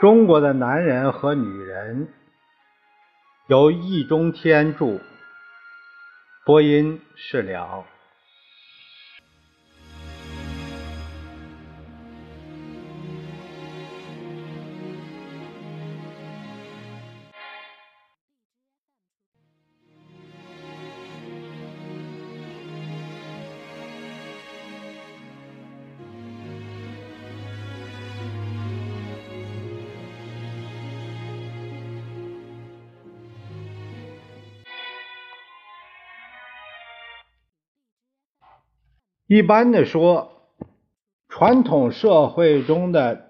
中国的男人和女人由易中天著，播音是了。一般的说，传统社会中的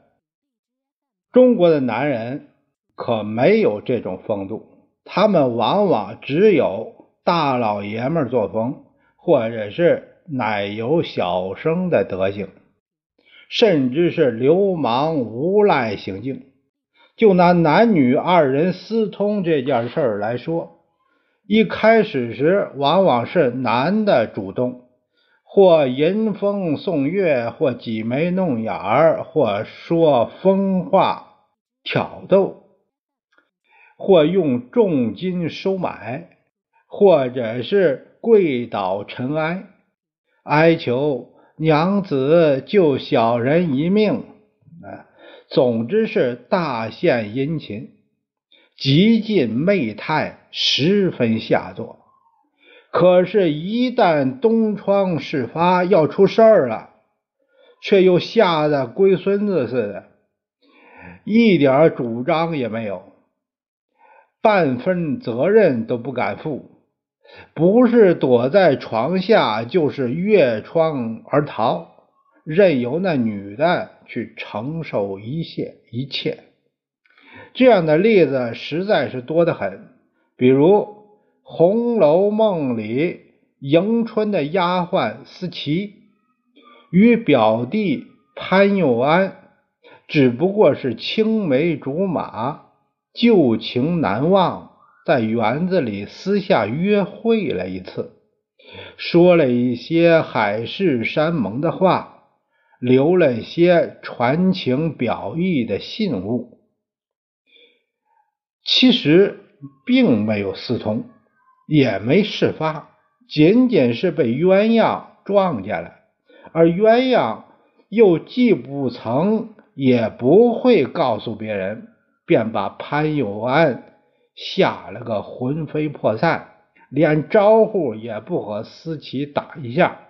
中国的男人可没有这种风度，他们往往只有大老爷们作风，或者是奶油小生的德行，甚至是流氓无赖行径。就拿男女二人私通这件事来说，一开始时往往是男的主动。或吟风送月，或挤眉弄眼儿，或说疯话挑逗，或用重金收买，或者是跪倒尘埃，哀求娘子救小人一命。啊，总之是大献殷勤，极尽媚态，十分下作。可是，一旦东窗事发，要出事儿了，却又吓得龟孙子似的，一点主张也没有，半分责任都不敢负，不是躲在床下，就是越窗而逃，任由那女的去承受一切一切。这样的例子实在是多得很，比如。《红楼梦》里迎春的丫鬟思琪与表弟潘佑安只不过是青梅竹马，旧情难忘，在园子里私下约会了一次，说了一些海誓山盟的话，留了些传情表意的信物，其实并没有私通。也没事发，仅仅是被鸳鸯撞见了，而鸳鸯又既不曾也不会告诉别人，便把潘有安吓了个魂飞魄散，连招呼也不和思琪打一下，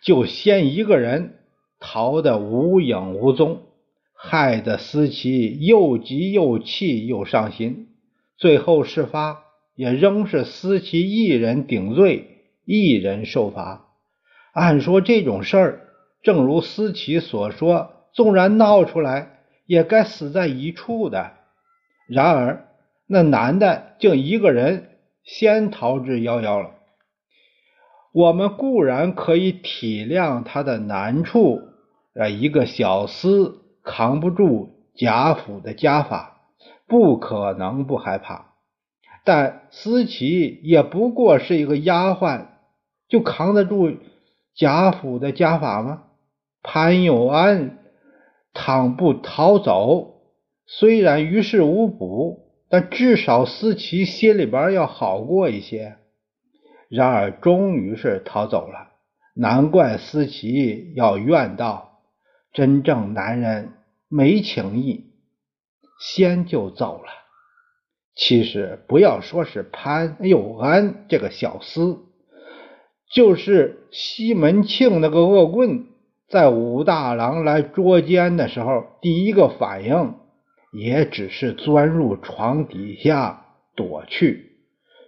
就先一个人逃得无影无踪，害得思琪又急又气又伤心，最后事发。也仍是思琪一人顶罪，一人受罚。按说这种事儿，正如思琪所说，纵然闹出来，也该死在一处的。然而那男的竟一个人先逃之夭夭了。我们固然可以体谅他的难处，呃，一个小厮扛不住贾府的家法，不可能不害怕。但思琪也不过是一个丫鬟，就扛得住贾府的家法吗？潘有安倘不逃走，虽然于事无补，但至少思琪心里边要好过一些。然而终于是逃走了，难怪思琪要怨道：真正男人没情义，先就走了。其实不要说是潘有安这个小厮，就是西门庆那个恶棍，在武大郎来捉奸的时候，第一个反应也只是钻入床底下躲去，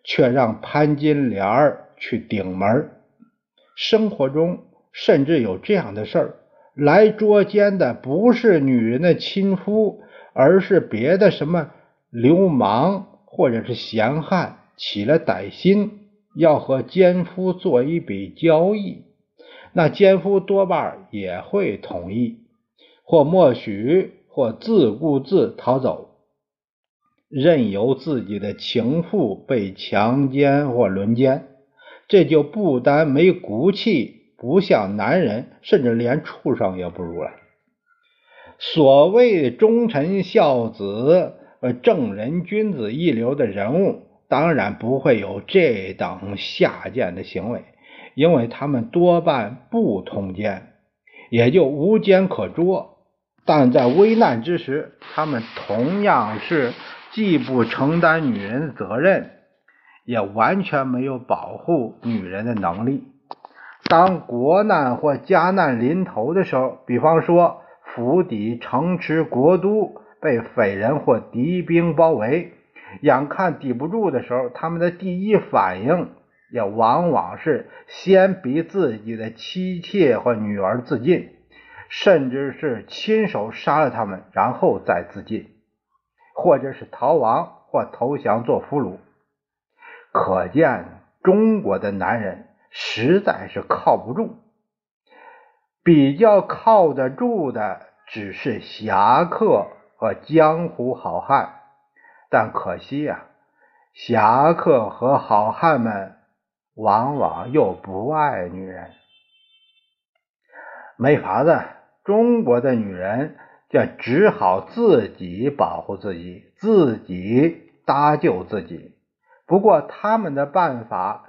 却让潘金莲去顶门。生活中甚至有这样的事儿，来捉奸的不是女人的亲夫，而是别的什么。流氓或者是闲汉起了歹心，要和奸夫做一笔交易，那奸夫多半也会同意，或默许，或自顾自逃走，任由自己的情妇被强奸或轮奸，这就不单没骨气，不像男人，甚至连畜生也不如了。所谓忠臣孝子、呃正人君子一流的人物，当然不会有这等下贱的行为，因为他们多半不通奸，也就无奸可捉。但在危难之时，他们同样是既不承担女人的责任，也完全没有保护女人的能力。当国难或家难临头的时候，比方说府邸、城池、国都被匪人或敌兵包围，眼看抵不住的时候，他们的第一反应也往往是先逼自己的妻妾或女儿自尽。甚至是亲手杀了他们，然后再自尽，或者是逃亡或投降做俘虏。可见中国的男人实在是靠不住，比较靠得住的只是侠客和江湖好汉。但可惜呀，侠客和好汉们往往又不爱女人，没法子。中国的女人就只好自己保护自己，自己搭救自己。不过他们的办法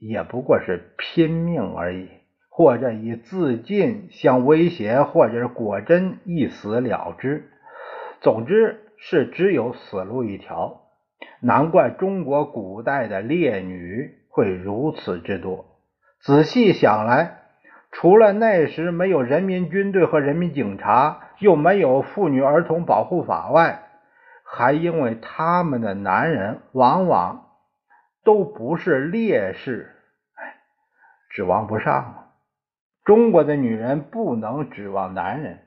也不过是拼命而已，或者以自尽相威胁，或者是果真一死了之。总之是只有死路一条。难怪中国古代的烈女会如此之多。仔细想来。除了那时没有人民军队和人民警察，又没有妇女儿童保护法外，还因为他们的男人往往都不是烈士，哎，指望不上啊。中国的女人不能指望男人，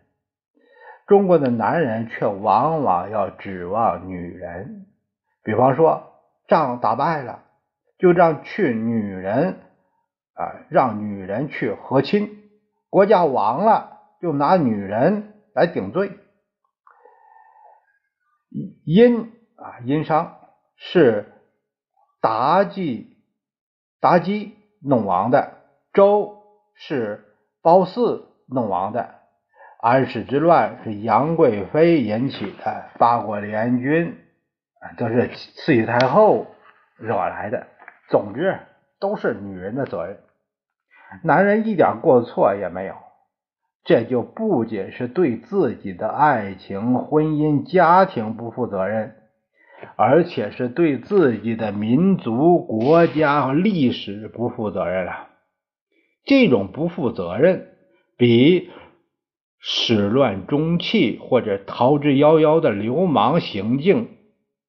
中国的男人却往往要指望女人。比方说，仗打败了，就让去女人。啊，让女人去和亲，国家亡了，就拿女人来顶罪。殷啊，殷商是妲己，妲己弄亡的；周是褒姒弄亡的；安史之乱是杨贵妃引起的；八国联军啊，都是慈禧太后惹来的。总之。都是女人的责任，男人一点过错也没有。这就不仅是对自己的爱情、婚姻、家庭不负责任，而且是对自己的民族、国家和历史不负责任了。这种不负责任，比始乱终弃或者逃之夭夭的流氓行径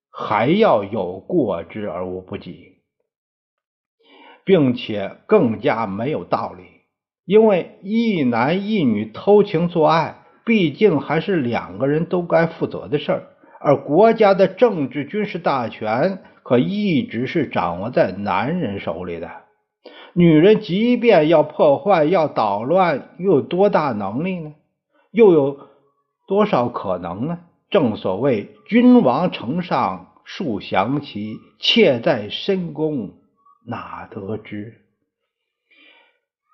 还要有过之而无不及。并且更加没有道理，因为一男一女偷情做爱，毕竟还是两个人都该负责的事儿，而国家的政治军事大权可一直是掌握在男人手里的。女人即便要破坏、要捣乱，又有多大能力呢？又有多少可能呢？正所谓“君王城上树降旗，妾在深宫”。哪得知？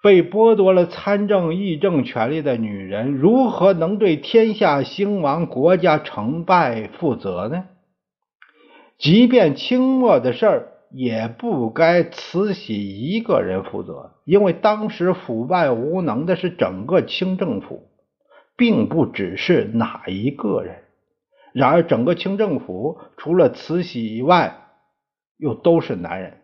被剥夺了参政议政权利的女人，如何能对天下兴亡、国家成败负责呢？即便清末的事儿，也不该慈禧一个人负责，因为当时腐败无能的是整个清政府，并不只是哪一个人。然而，整个清政府除了慈禧以外，又都是男人。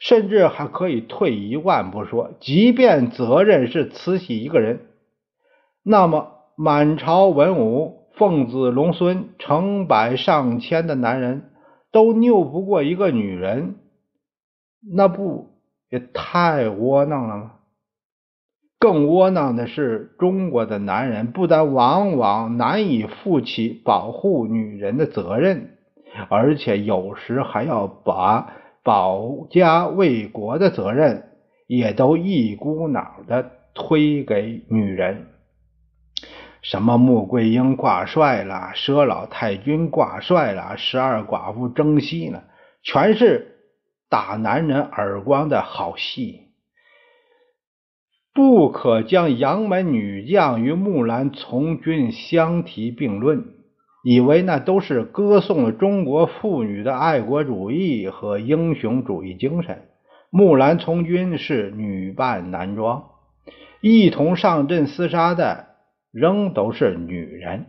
甚至还可以退一万步说，即便责任是慈禧一个人，那么满朝文武、奉子龙孙、成百上千的男人都拗不过一个女人，那不也太窝囊了吗？更窝囊的是，中国的男人不但往往难以负起保护女人的责任，而且有时还要把。保家卫国的责任也都一股脑的推给女人，什么穆桂英挂帅了，佘老太君挂帅了，十二寡妇争戏呢，全是打男人耳光的好戏。不可将杨门女将与木兰从军相提并论，以为那都是歌颂了中国妇女的爱国主义和英雄主义精神。木兰从军是女扮男装，一同上阵厮杀的仍都是女人，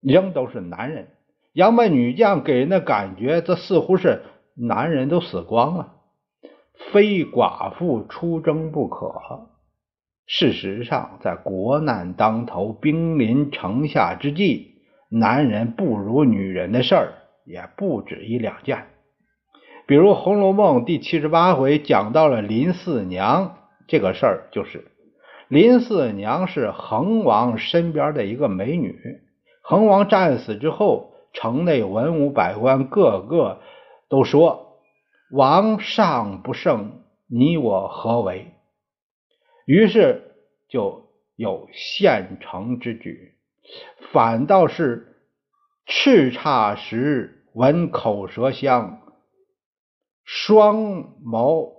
仍都是男人。杨门女将给人的感觉，则似乎是男人都死光了，非寡妇出征不可。事实上，在国难当头、兵临城下之际，男人不如女人的事儿也不止一两件。比如《红楼梦》第七十八回讲到了林四娘这个事儿，就是林四娘是恒王身边的一个美女，恒王战死之后。城内文武百官个个都说：“王上不胜，你我何为？”于是就有献城之举。反倒是叱咤时闻口舌香，双眸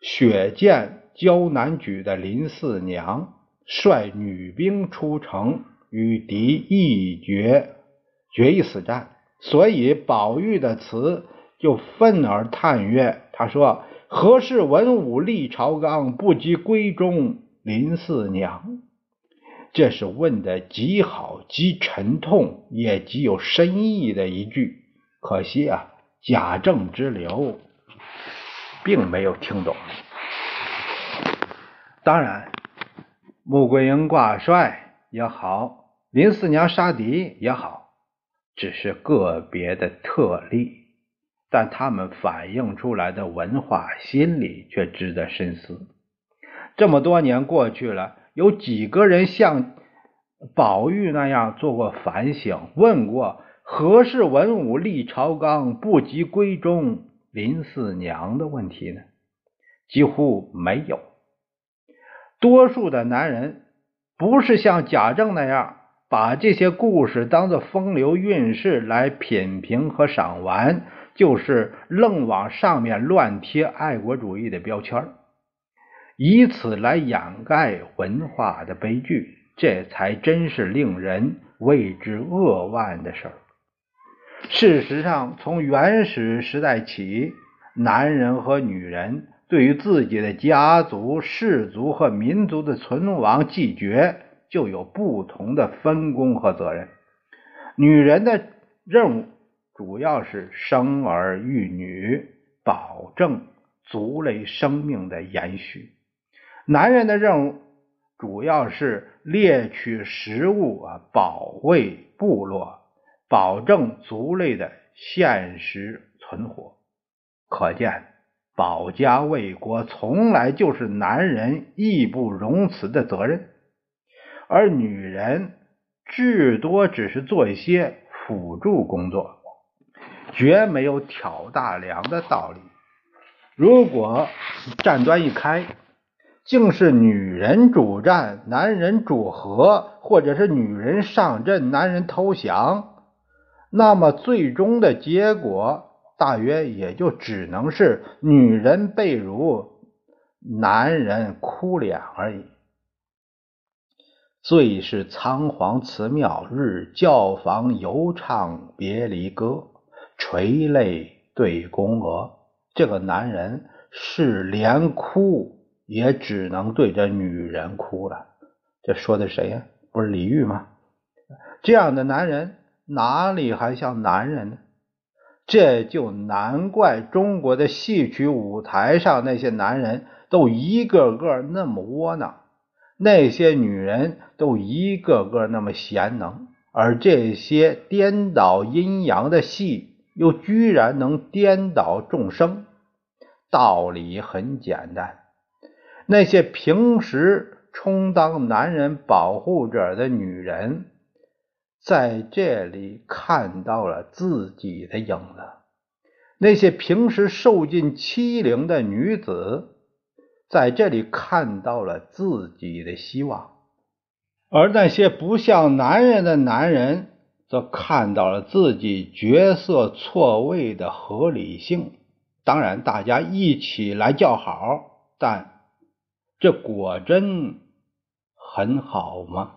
血溅交难举的林四娘，率女兵出城，与敌一决。决一死战，所以宝玉的词就愤而叹曰：“他说何事文武立朝纲，不及闺中林四娘？”这是问的极好、极沉痛，也极有深意的一句。可惜啊，贾政之流并没有听懂。当然，穆桂英挂帅也好，林四娘杀敌也好。只是个别的特例，但他们反映出来的文化心理却值得深思。这么多年过去了，有几个人像宝玉那样做过反省，问过“何事文武立朝纲，不及闺中林四娘”的问题呢？几乎没有。多数的男人不是像贾政那样。把这些故事当做风流韵事来品评和赏玩，就是愣往上面乱贴爱国主义的标签以此来掩盖文化的悲剧，这才真是令人为之扼腕的事儿。事实上，从原始时代起，男人和女人对于自己的家族、氏族和民族的存亡继绝。就有不同的分工和责任。女人的任务主要是生儿育女，保证族类生命的延续；男人的任务主要是猎取食物啊，保卫部落，保证族类的现实存活。可见，保家卫国从来就是男人义不容辞的责任。而女人至多只是做一些辅助工作，绝没有挑大梁的道理。如果战端一开，竟是女人主战，男人主和，或者是女人上阵，男人投降，那么最终的结果大约也就只能是女人被辱，男人哭脸而已。最是仓皇辞庙日，教坊犹唱别离歌，垂泪对宫娥。这个男人是连哭也只能对着女人哭了。这说的谁呀？不是李煜吗？这样的男人哪里还像男人呢？这就难怪中国的戏曲舞台上那些男人都一个个那么窝囊。那些女人都一个个那么贤能，而这些颠倒阴阳的戏又居然能颠倒众生。道理很简单，那些平时充当男人保护者的女人，在这里看到了自己的影子；那些平时受尽欺凌的女子。在这里看到了自己的希望，而那些不像男人的男人，则看到了自己角色错位的合理性。当然，大家一起来叫好，但这果真很好吗？